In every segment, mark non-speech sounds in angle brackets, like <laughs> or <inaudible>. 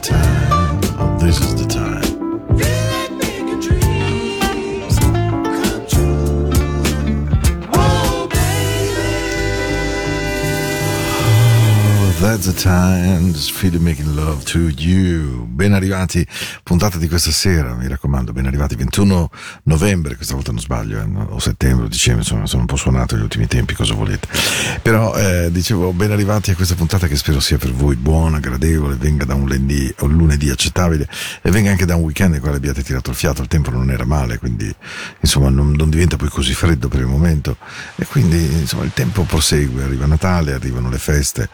Time. The time, just feel making love to you. Ben arrivati, puntata di questa sera, mi raccomando, ben arrivati 21 novembre, questa volta non sbaglio, eh, o settembre, dicevo, insomma, sono un po' suonato negli ultimi tempi, cosa volete. Però eh, dicevo, ben arrivati a questa puntata che spero sia per voi buona, gradevole, venga da un lunedì, un lunedì accettabile e venga anche da un weekend nel quale abbiate tirato il fiato, il tempo non era male, quindi insomma non, non diventa poi così freddo per il momento e quindi insomma il tempo prosegue, arriva Natale, arrivano le feste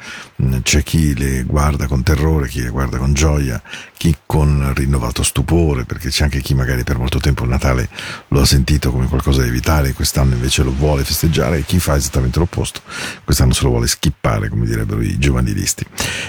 c'è chi le guarda con terrore, chi le guarda con gioia, chi con rinnovato stupore, perché c'è anche chi magari per molto tempo il Natale lo ha sentito come qualcosa da evitare, quest'anno invece lo vuole festeggiare, e chi fa esattamente l'opposto, quest'anno se lo vuole schippare, come direbbero i giovanilisti.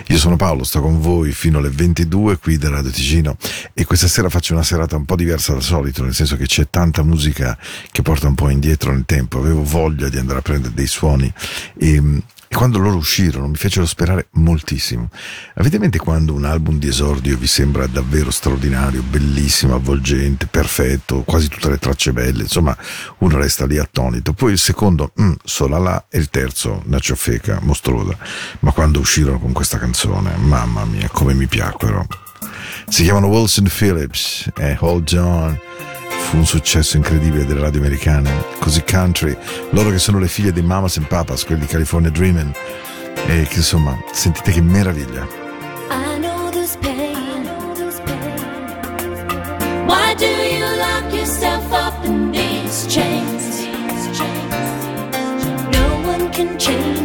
Io sono Paolo, sto con voi fino alle 22 qui da Radio Ticino e questa sera faccio una serata un po' diversa dal solito, nel senso che c'è tanta musica che porta un po' indietro nel tempo, avevo voglia di andare a prendere dei suoni e e quando loro uscirono mi fecero sperare moltissimo. Avete in mente quando un album di esordio vi sembra davvero straordinario, bellissimo, avvolgente, perfetto, quasi tutte le tracce belle, insomma uno resta lì attonito. Poi il secondo, mm, sola là, e il terzo, una ciofeca mostruosa. Ma quando uscirono con questa canzone, mamma mia, come mi piacquero. Si chiamano Wilson Phillips e Hold On fu un successo incredibile delle radio americane, così country, loro che sono le figlie dei Mamas and Papas, quelli di California Dreaming, e che insomma, sentite che meraviglia. Can change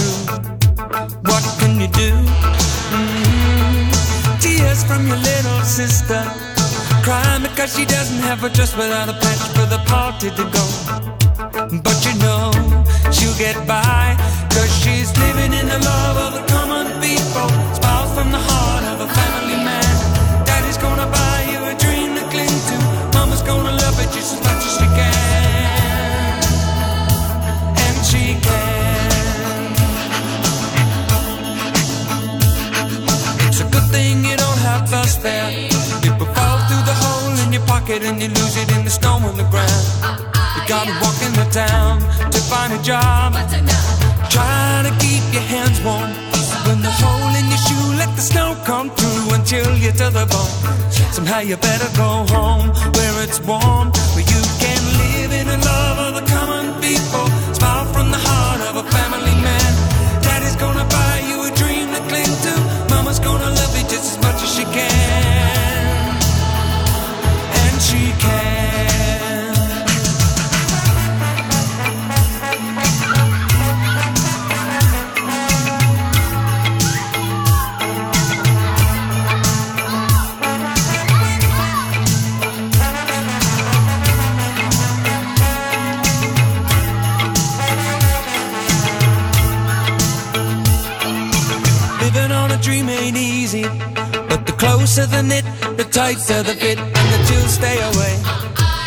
because she doesn't have a dress without a patch for the party to go. But you know she'll get by, pocket and you lose it in the snow on the ground. Uh-uh, you gotta walk in the town to find a job. Try to keep your hands warm. When the hole in your shoe, let the snow come through until you're to the bone. Somehow you better go home where it's warm, where you can live in the love of the common people. Dream ain't easy, but the closer the knit, the tighter the fit, and the chills stay away.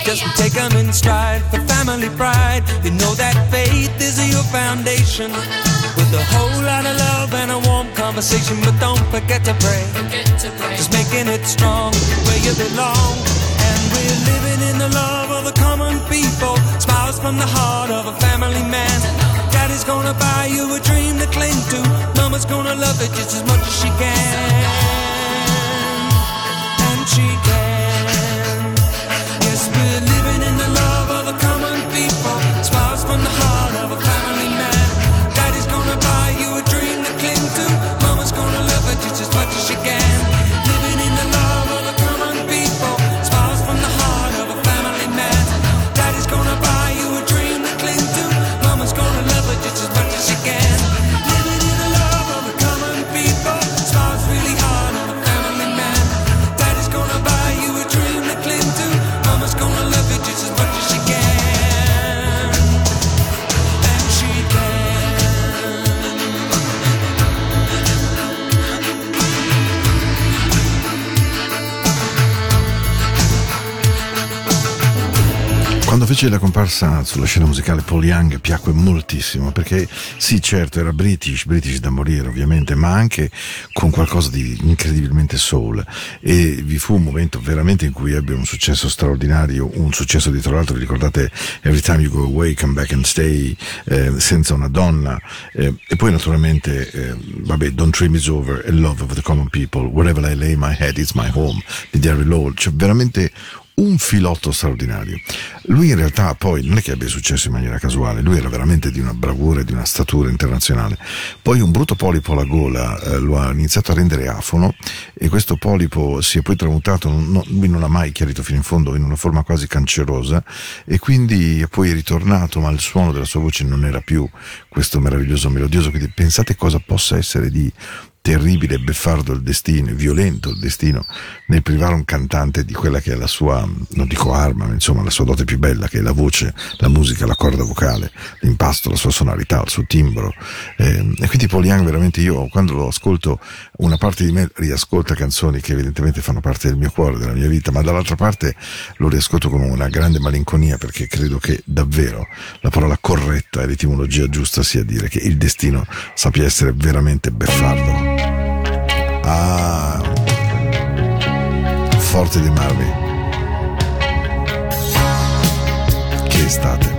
Just take them in stride for family pride. You know that faith is your foundation. With a whole lot of love and a warm conversation, but don't forget to pray. Just making it strong where you belong. We're living in the love of the common people. Smiles from the heart of a family man. Daddy's gonna buy you a dream to cling to. Mama's gonna love it just as much as she can. And she can. Fece la comparsa sulla scena musicale Paul Young piacque moltissimo perché sì certo era british, british da morire ovviamente, ma anche con qualcosa di incredibilmente soul. E vi fu un momento veramente in cui ebbe un successo straordinario, un successo dietro l'altro, vi ricordate Every Time You Go Away, Come Back and Stay, eh, Senza una donna eh, e poi naturalmente eh, vabbè Don't Dream Is Over e Love of the Common People, Wherever I Lay My Head It's My Home di Derry Lowell, cioè veramente un filotto straordinario. Lui in realtà poi non è che abbia successo in maniera casuale, lui era veramente di una bravura e di una statura internazionale. Poi un brutto polipo alla gola eh, lo ha iniziato a rendere afono e questo polipo si è poi tramutato, non, lui non ha mai chiarito fino in fondo, in una forma quasi cancerosa e quindi è poi ritornato, ma il suono della sua voce non era più questo meraviglioso melodioso. Quindi pensate cosa possa essere di terribile, beffardo il destino, violento il destino nel privare un cantante di quella che è la sua, non dico arma, ma insomma la sua dote più bella, che è la voce, la musica, la corda vocale, l'impasto, la sua sonorità, il suo timbro. Eh, e quindi Paul Young veramente io quando lo ascolto, una parte di me riascolta canzoni che evidentemente fanno parte del mio cuore, della mia vita, ma dall'altra parte lo riascolto con una grande malinconia perché credo che davvero la parola corretta e l'etimologia giusta sia dire che il destino sappia essere veramente beffardo. Ah, forte di Marvin. Che estate.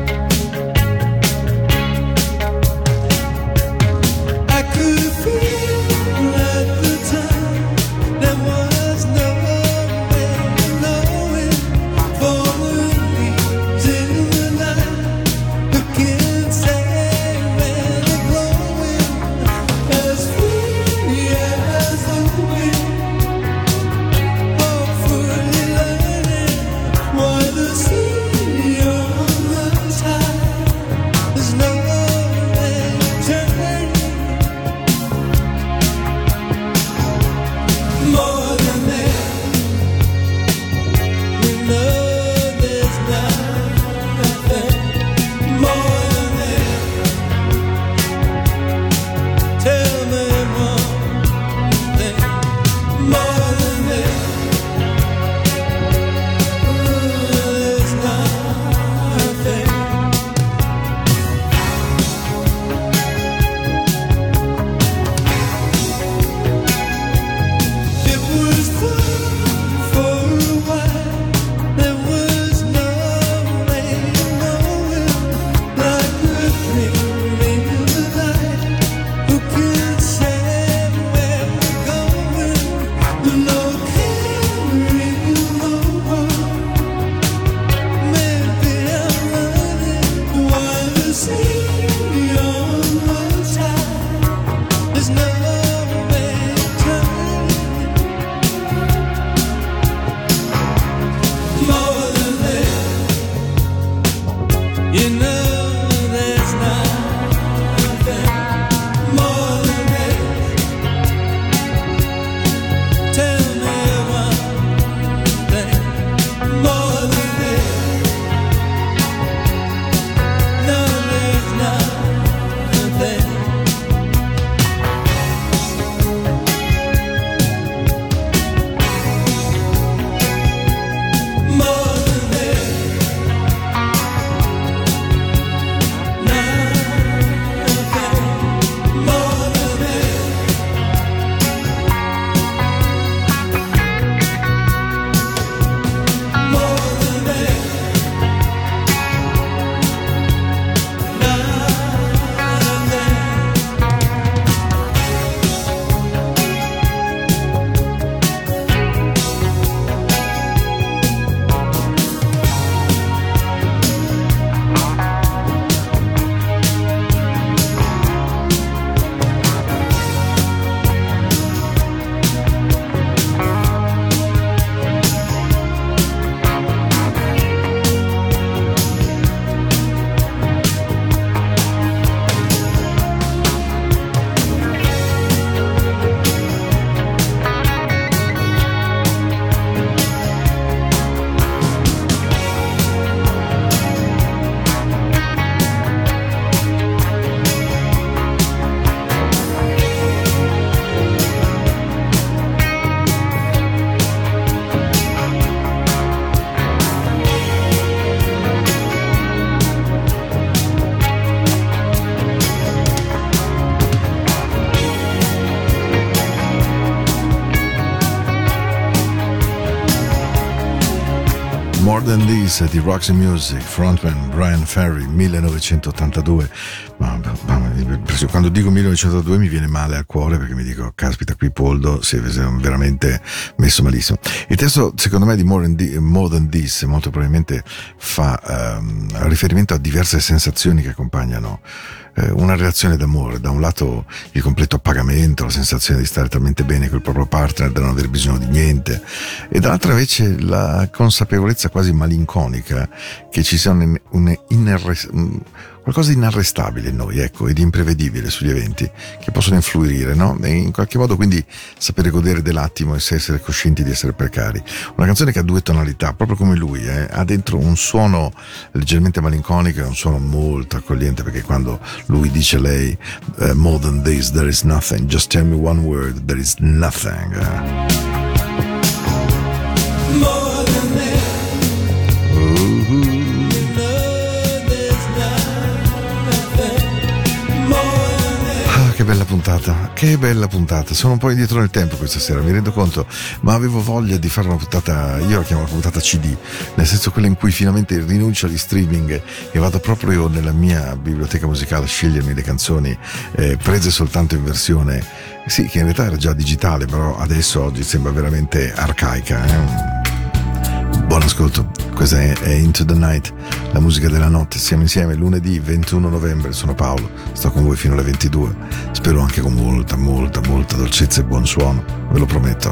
This di Roxy Music, frontman Brian Ferry, 1982. Ma, ma, ma, quando dico 1982 mi viene male al cuore perché mi dico, caspita, qui Poldo si è veramente messo malissimo. Il testo, secondo me, di More, Di- More Than This molto probabilmente fa ehm, riferimento a diverse sensazioni che accompagnano eh, una reazione d'amore, da un lato il completo appagamento, la sensazione di stare talmente bene col proprio partner da non aver bisogno di niente, e dall'altra invece la consapevolezza quasi malinconica che ci sia un, un inarres- un- qualcosa di inarrestabile in noi, ecco, e di imprevedibile sugli eventi che possono influire, no? E in qualche modo quindi sapere godere dell'attimo e essere coscienti di essere precari. Una canzone che ha due tonalità, proprio come lui, eh? ha dentro un suono leggermente malinconico e un suono molto accogliente perché quando lui dice a lei eh, more than this there is nothing, just tell me one word, there is nothing. Puntata, che bella puntata. Sono un po' indietro nel tempo questa sera, mi rendo conto, ma avevo voglia di fare una puntata, io la chiamo la puntata CD, nel senso quella in cui finalmente rinuncio agli streaming e vado proprio nella mia biblioteca musicale a scegliermi le canzoni eh, prese soltanto in versione, sì, che in realtà era già digitale, però adesso oggi sembra veramente arcaica. eh. Buon ascolto, questa è, Into the Night, la musica della notte. Siamo insieme lunedì 21 novembre, sono Paolo, sto con voi fino alle 22. Spero anche con molta, molta, molta dolcezza e buon suono, ve lo prometto.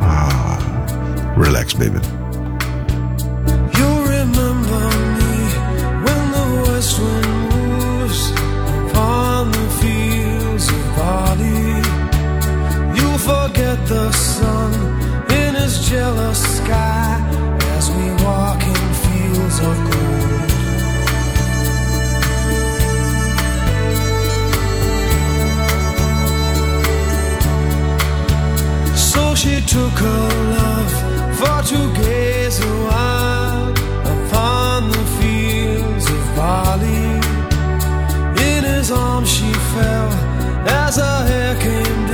Ah, relax baby. You'll remember me when the west wind moves upon the fields of barley. You'll forget the sun in his jealous sky took her love for to gaze a while upon the fields of barley. In his arms she fell as her hair came down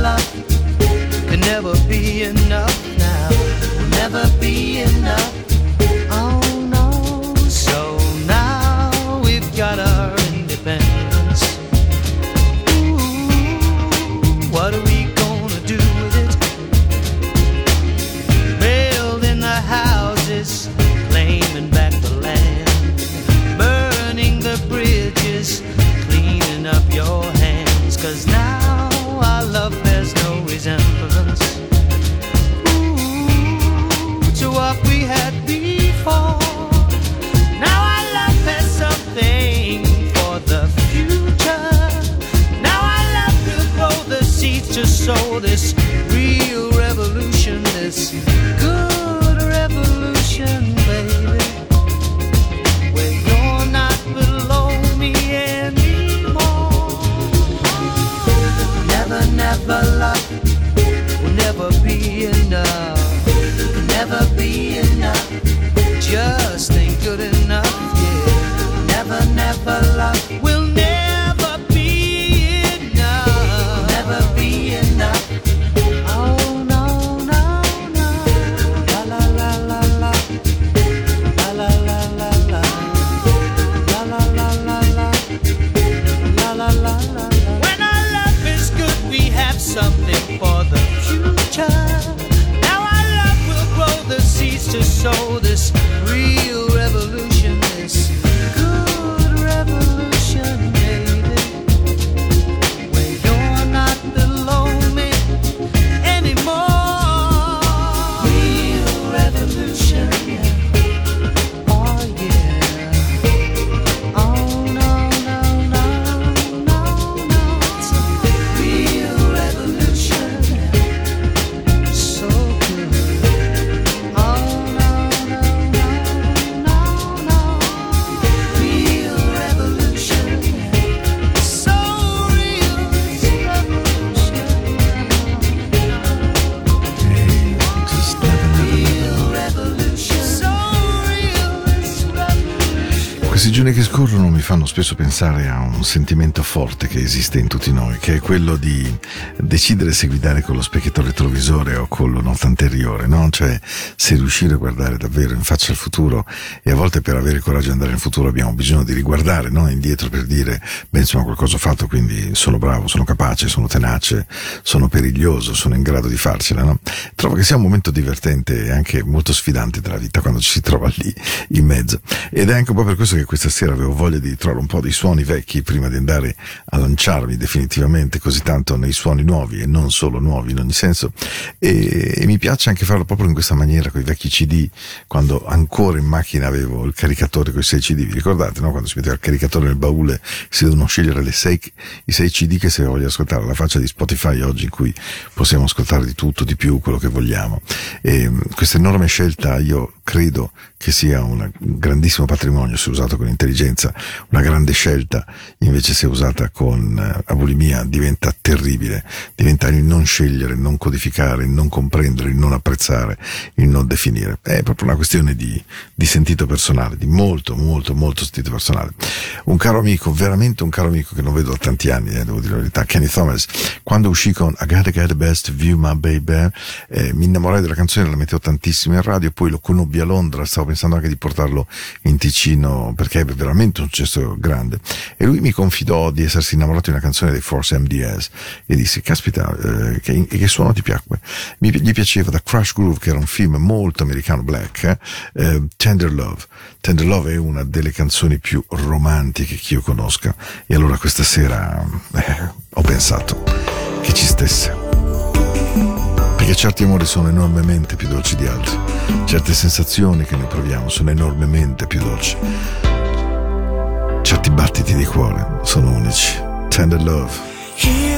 love can never be enough now. Never be enough. Never love fanno spesso pensare a un sentimento forte che esiste in tutti noi, che è quello di decidere se guidare con lo specchietto retrovisore o con lo nota anteriore, no? Cioè, se riuscire a guardare davvero in faccia al futuro e a volte per avere coraggio di andare nel futuro abbiamo bisogno di riguardare, no? Indietro per dire, beh, insomma, qualcosa ho fatto, quindi sono bravo, sono capace, sono tenace, sono periglioso, sono in grado di farcela, no? Trovo che sia un momento divertente e anche molto sfidante della vita quando ci si trova lì in mezzo. Ed è anche un po' per questo che questa sera avevo voglia di trovare un po' dei suoni vecchi prima di andare a lanciarmi definitivamente così tanto nei suoni nuovi e non solo nuovi in ogni senso. E, e mi piace anche farlo proprio in questa maniera con i vecchi CD, quando ancora in macchina avevo il caricatore con i 6 CD. Vi ricordate, no? Quando si metteva il caricatore nel baule si devono scegliere le sei, i 6 CD che si voglia ascoltare, alla faccia di Spotify oggi in cui possiamo ascoltare di tutto, di più, quello che vogliamo. E, questa enorme scelta io credo che sia un grandissimo patrimonio se usato con intelligenza, una grande scelta, invece se usata con eh, abulimia diventa terribile, diventa il non scegliere, il non codificare, il non comprendere, il non apprezzare, il non definire. È proprio una questione di, di sentito personale, di molto, molto, molto sentito personale. Un caro amico, veramente un caro amico che non vedo da tanti anni, eh, devo dire la verità, Kenny Thomas, quando uscì con I Gotta Get the Best View My Baby, eh, mi innamorai della canzone, la mettevo tantissimo in radio, poi lo conobbi a Londra, stavo pensando anche di portarlo in Ticino perché è veramente un successo grande. E lui mi confidò di essersi innamorato di una canzone dei Force MDS e disse, caspita, eh, che, che suono ti piacque? Mi, gli piaceva da Crush Groove, che era un film molto americano, black, eh, eh, Tender Love. Tender Love è una delle canzoni più romantiche che io conosca e allora questa sera eh, ho pensato che ci stesse. Perché certi amori sono enormemente più dolci di altri, certe sensazioni che noi proviamo sono enormemente più dolci, certi battiti di cuore sono unici. Tender Love.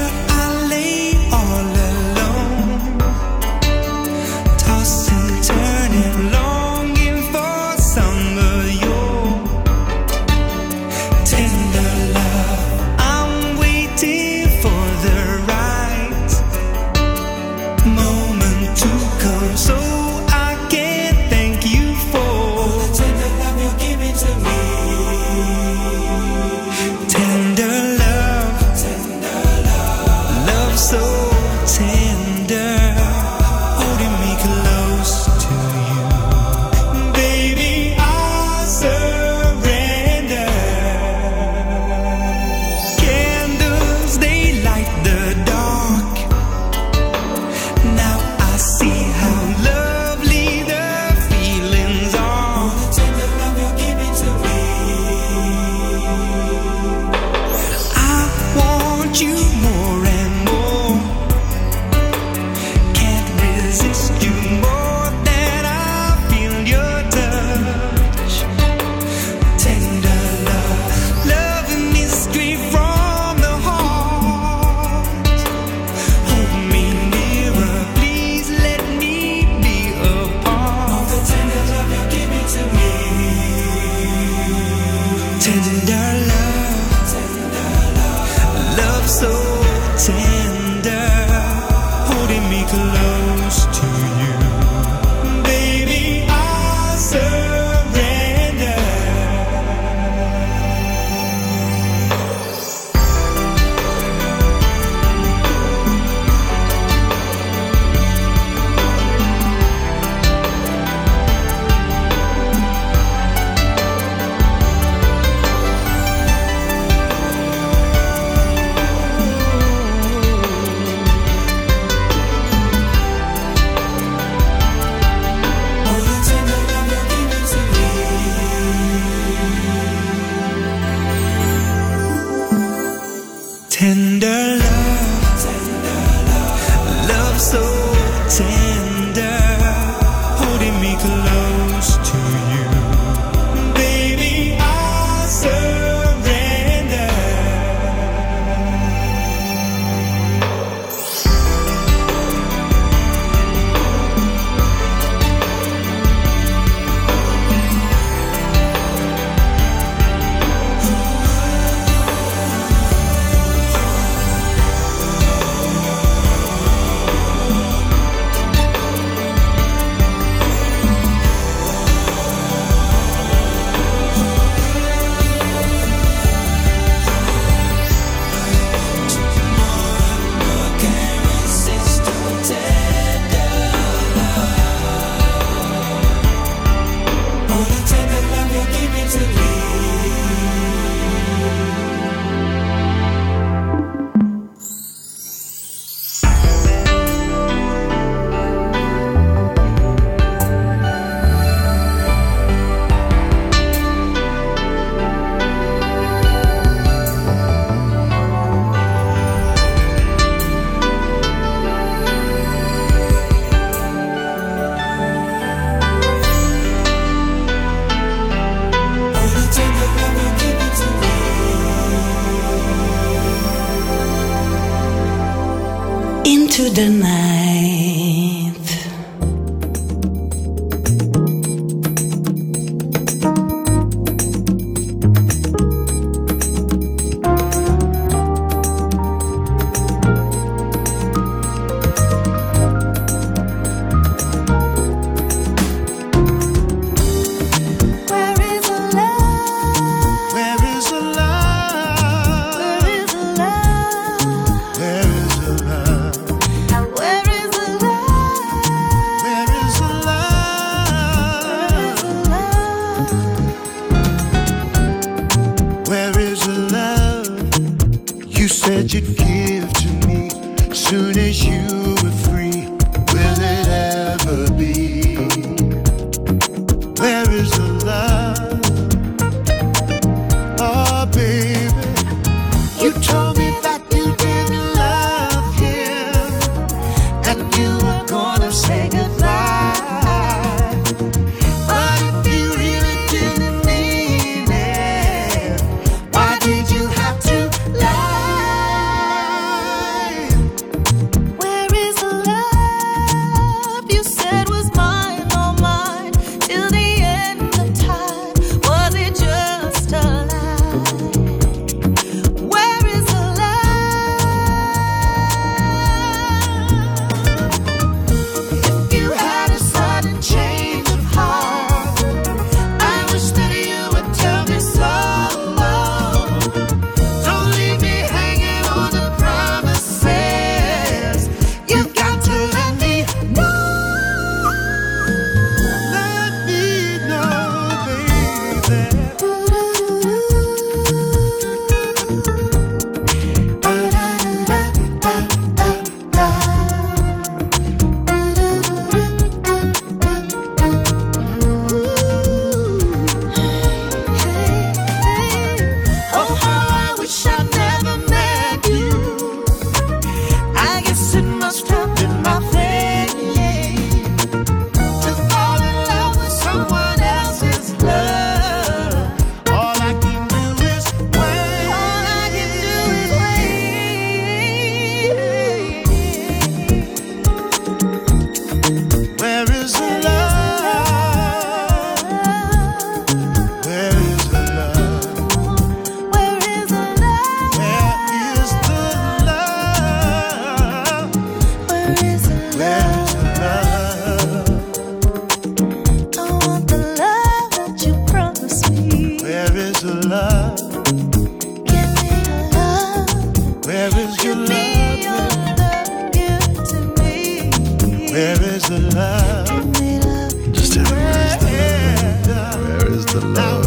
The love?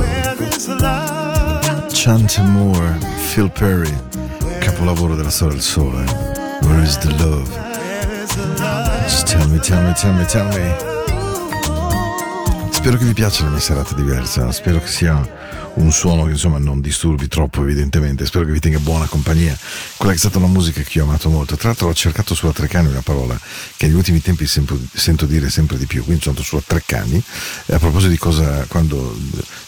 Chante Moore, Phil Perry, capolavoro della storia del sole. Where is the love? Just tell me, tell me, tell me, tell me. Spero che vi piaccia la mia serata diversa, spero che sia un suono che insomma non disturbi troppo evidentemente, spero che vi tenga buona compagnia. Quella che è stata una musica che io ho amato molto, tra l'altro ho cercato sulla Treccani una parola che negli ultimi tempi sento, sento dire sempre di più, quindi sono andato sulla Treccani, a proposito di cosa quando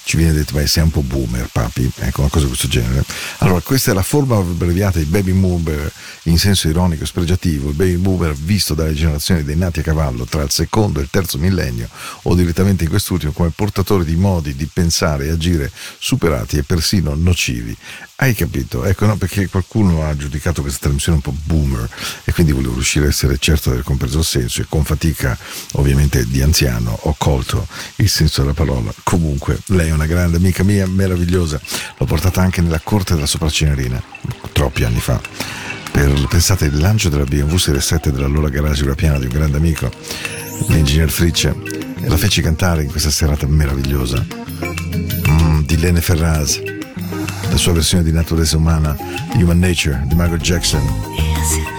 ci viene detto beh sei un po' boomer papi, ecco una cosa di questo genere. Allora questa è la forma abbreviata di baby boomer in senso ironico e spregiativo, il baby boomer visto dalle generazioni dei nati a cavallo tra il secondo e il terzo millennio o direttamente in quest'ultimo come portatori di modi di pensare e agire superati e persino nocivi. Hai capito? Ecco, no, perché qualcuno ha giudicato questa trasmissione un po' boomer e quindi volevo riuscire a essere certo di aver compreso il senso e con fatica, ovviamente di anziano, ho colto il senso della parola. Comunque, lei è una grande amica mia, meravigliosa. L'ho portata anche nella corte della Sopracinerina, troppi anni fa. Per, pensate, il lancio della BMW Serie 7 dell'allora garage Piana di un grande amico, l'ingegner Fricce, e la feci cantare in questa serata meravigliosa mm, di Lene Ferraz, la sua versione di Naturaleza Umana, Human Nature, di Michael Jackson.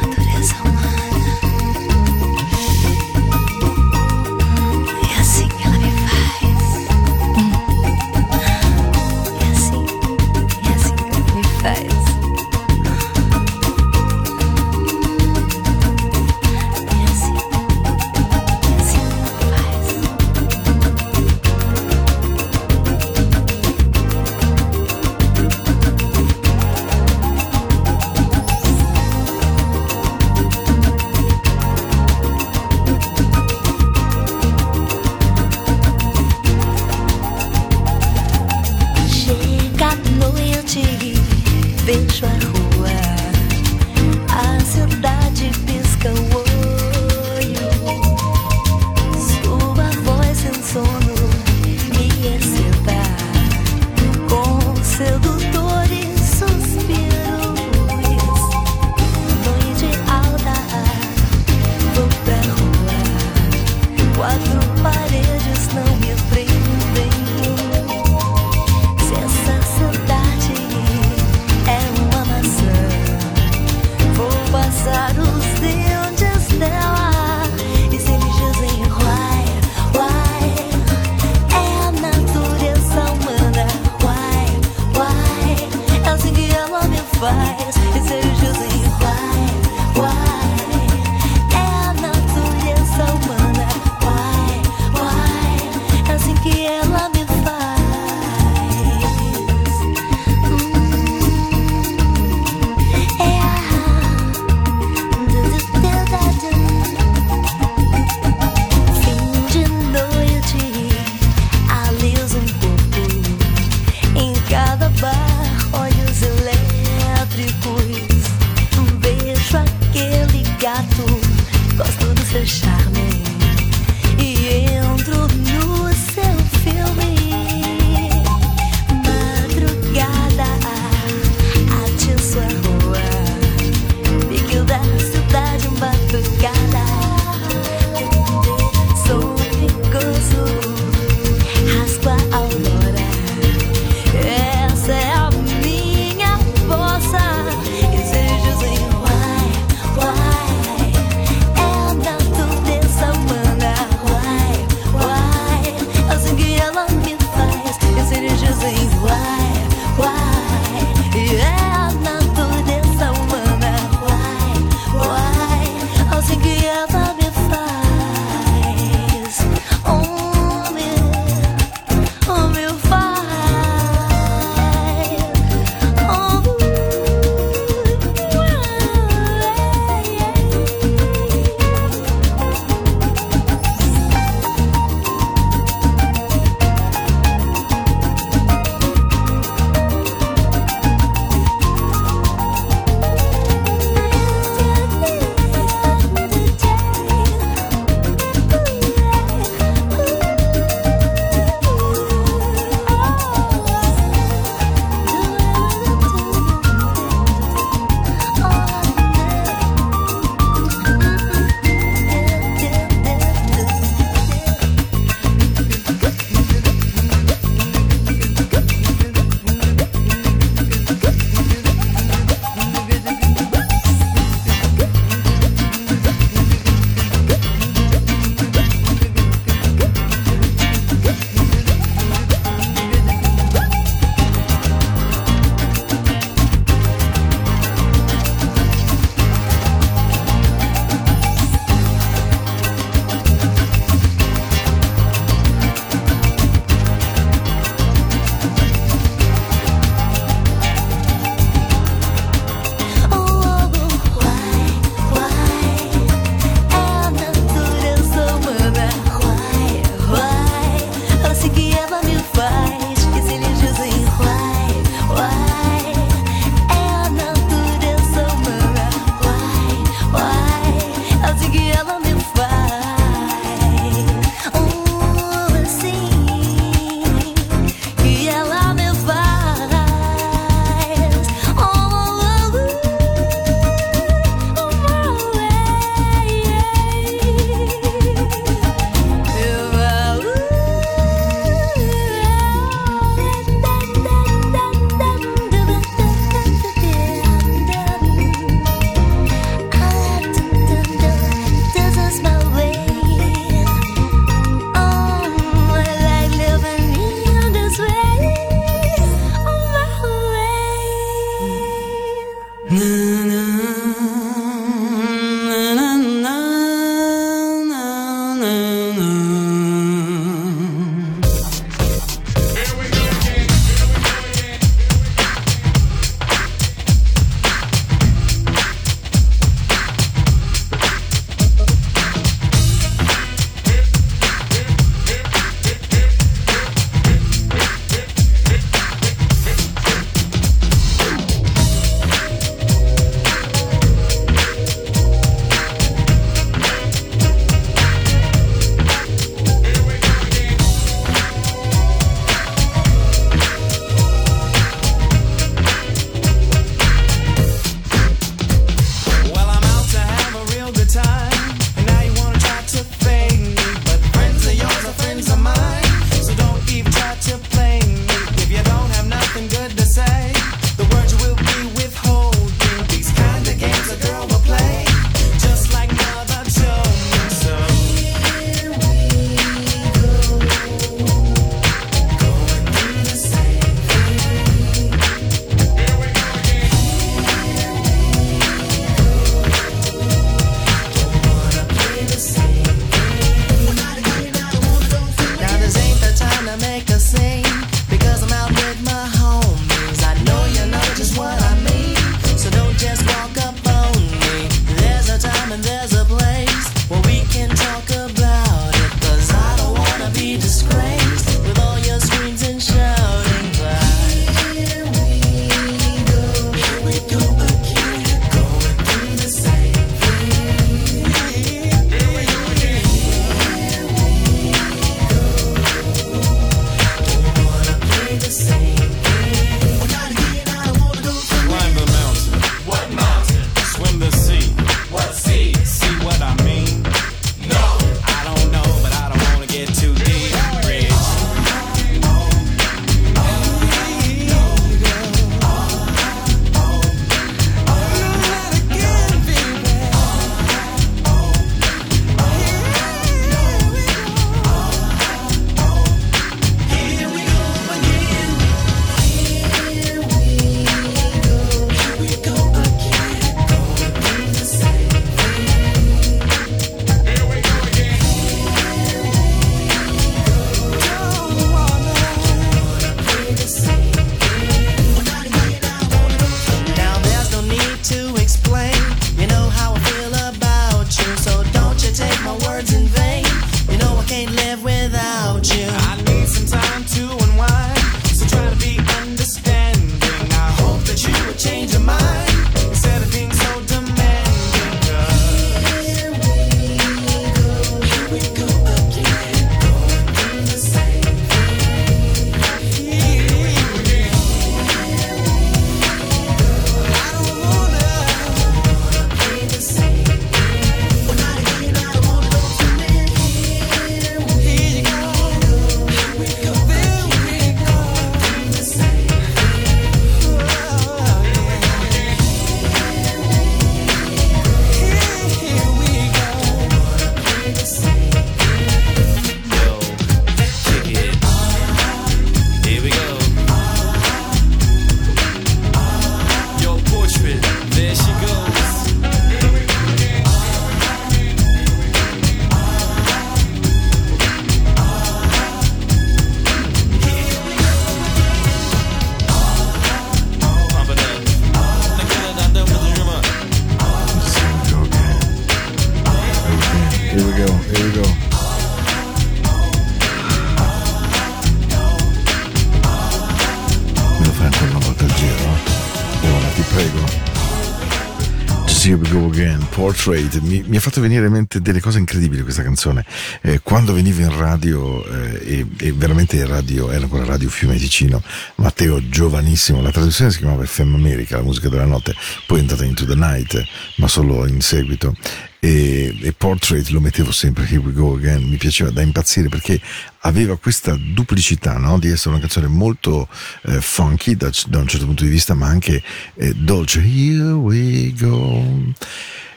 Portrait. Mi, mi ha fatto venire in mente delle cose incredibili questa canzone. Eh, quando venivo in radio, eh, e, e veramente radio, era ancora Radio Fiume Ticino, Matteo giovanissimo, la traduzione si chiamava FM America, la musica della notte, poi è entrata Into the Night, ma solo in seguito. E, e Portrait lo mettevo sempre, Here we go again, mi piaceva da impazzire perché aveva questa duplicità no? di essere una canzone molto eh, funky da, da un certo punto di vista, ma anche eh, dolce. Here we go.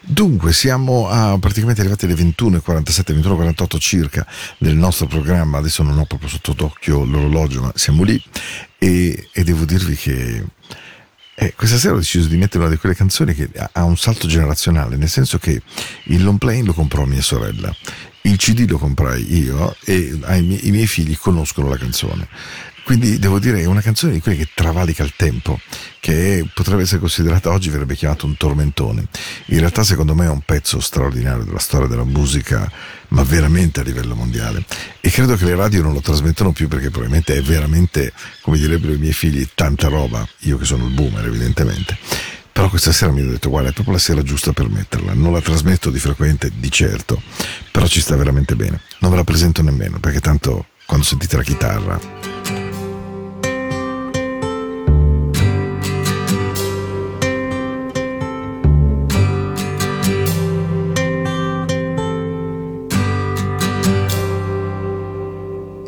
Dunque, siamo a, praticamente arrivati alle 21.47, 21.48 circa del nostro programma. Adesso non ho proprio sotto d'occhio l'orologio, ma siamo lì. E, e devo dirvi che eh, questa sera ho deciso di mettere una di quelle canzoni che ha- un salto generazionale, nel senso che il long play lo comprò mia sorella, il CD lo comprai io e i miei figli conoscono la canzone. Quindi devo dire è una canzone di quelle che travalica il tempo, che potrebbe essere considerata oggi, verrebbe chiamato un tormentone. In realtà secondo me è un pezzo straordinario della storia della musica, ma veramente a livello mondiale. E credo che le radio non lo trasmettono più perché probabilmente è veramente, come direbbero i miei figli, tanta roba, io che sono il boomer evidentemente. Però questa sera mi ho detto, guarda, è proprio la sera giusta per metterla. Non la trasmetto di frequente, di certo, però ci sta veramente bene. Non ve la presento nemmeno, perché tanto quando sentite la chitarra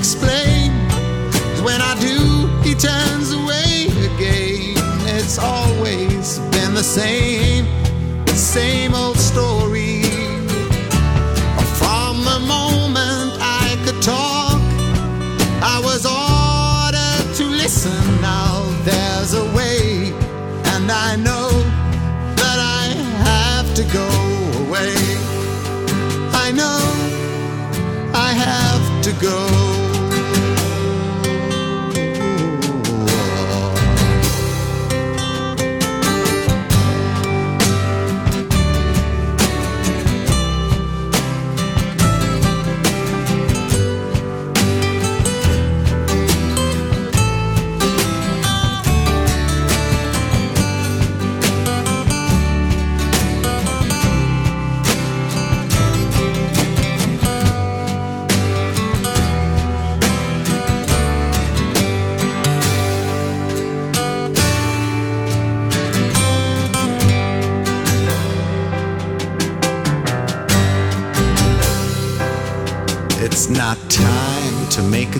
Explain? When I do, he turns away again. It's always been the same, the same old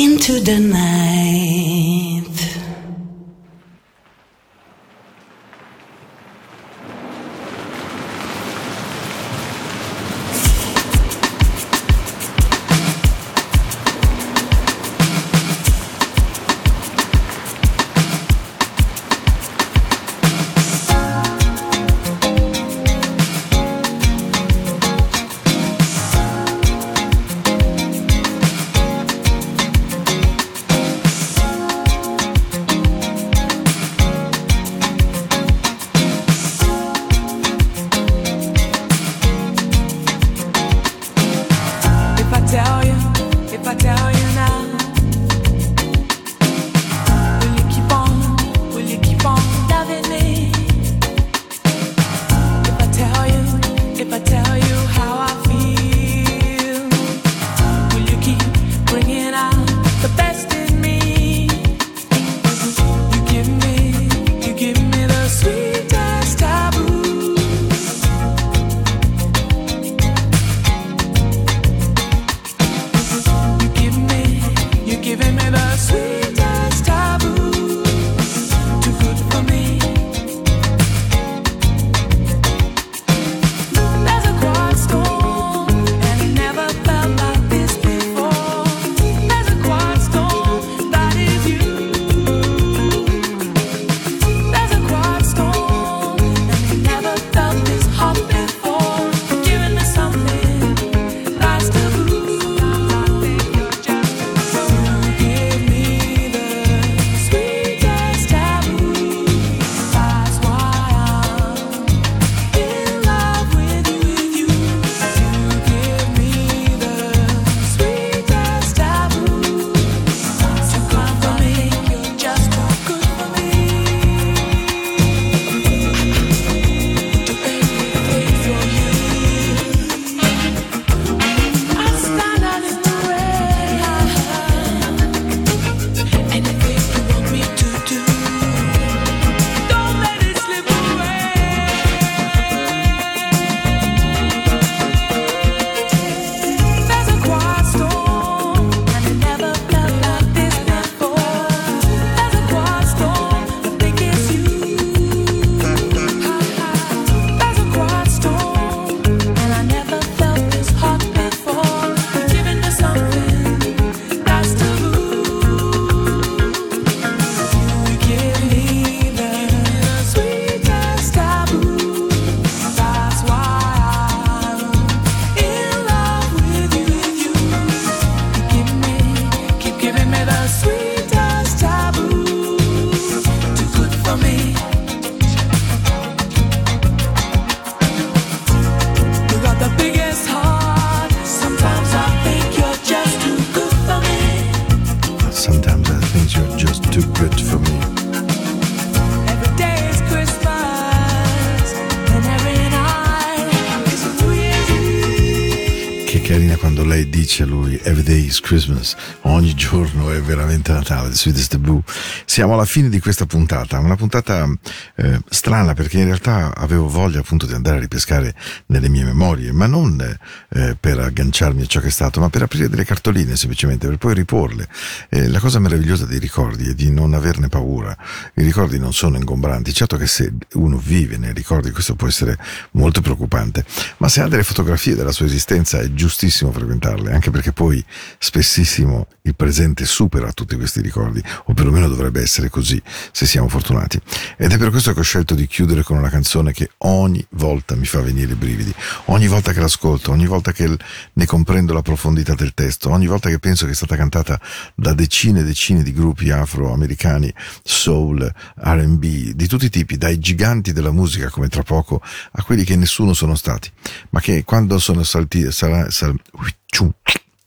Into the night. Quando lei dice a lui Every day is Christmas, ogni giorno è veramente Natale, Sweetest Taboo. Siamo alla fine di questa puntata, una puntata eh, strana perché in realtà avevo voglia appunto di andare a ripescare nelle mie memorie, ma non eh, per agganciarmi a ciò che è stato, ma per aprire delle cartoline semplicemente, per poi riporle. Eh, la cosa meravigliosa dei ricordi è di non averne paura. I ricordi non sono ingombranti, certo che se uno vive nei ricordi questo può essere molto preoccupante, ma se ha delle fotografie della sua esistenza è giustissimo frequentarle, anche perché poi spessissimo il presente supera tutti questi ricordi, o perlomeno dovrebbe essere così, se siamo fortunati. Ed è per questo che ho scelto di chiudere con una canzone che ogni volta mi fa venire i brividi, ogni volta che l'ascolto, ogni volta che ne comprendo la profondità del testo, ogni volta che penso che è stata cantata da decine e decine di gruppi afroamericani, soul, RB, di tutti i tipi, dai giganti della musica come tra poco a quelli che nessuno sono stati, ma che quando sono salti, sal, sal, ui, cium,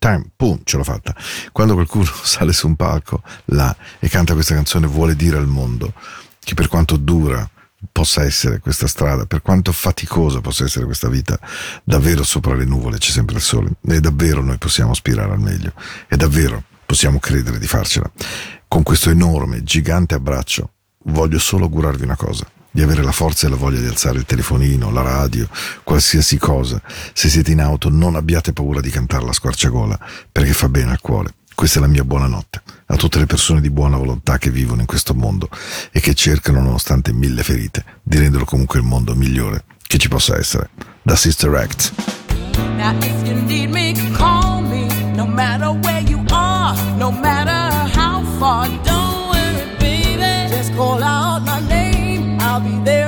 time, boom, ce l'ho fatta. Quando qualcuno <laughs> sale su un palco là e canta questa canzone vuole dire al mondo che per quanto dura possa essere questa strada, per quanto faticosa possa essere questa vita, davvero sopra le nuvole c'è sempre il sole e davvero noi possiamo aspirare al meglio e davvero possiamo credere di farcela. Con questo enorme, gigante abbraccio voglio solo augurarvi una cosa di avere la forza e la voglia di alzare il telefonino, la radio, qualsiasi cosa. Se siete in auto non abbiate paura di cantare la squarciagola, perché fa bene al cuore. Questa è la mia buonanotte a tutte le persone di buona volontà che vivono in questo mondo e che cercano, nonostante mille ferite, di renderlo comunque il mondo migliore che ci possa essere. Da Sister Act. Now call out. be there.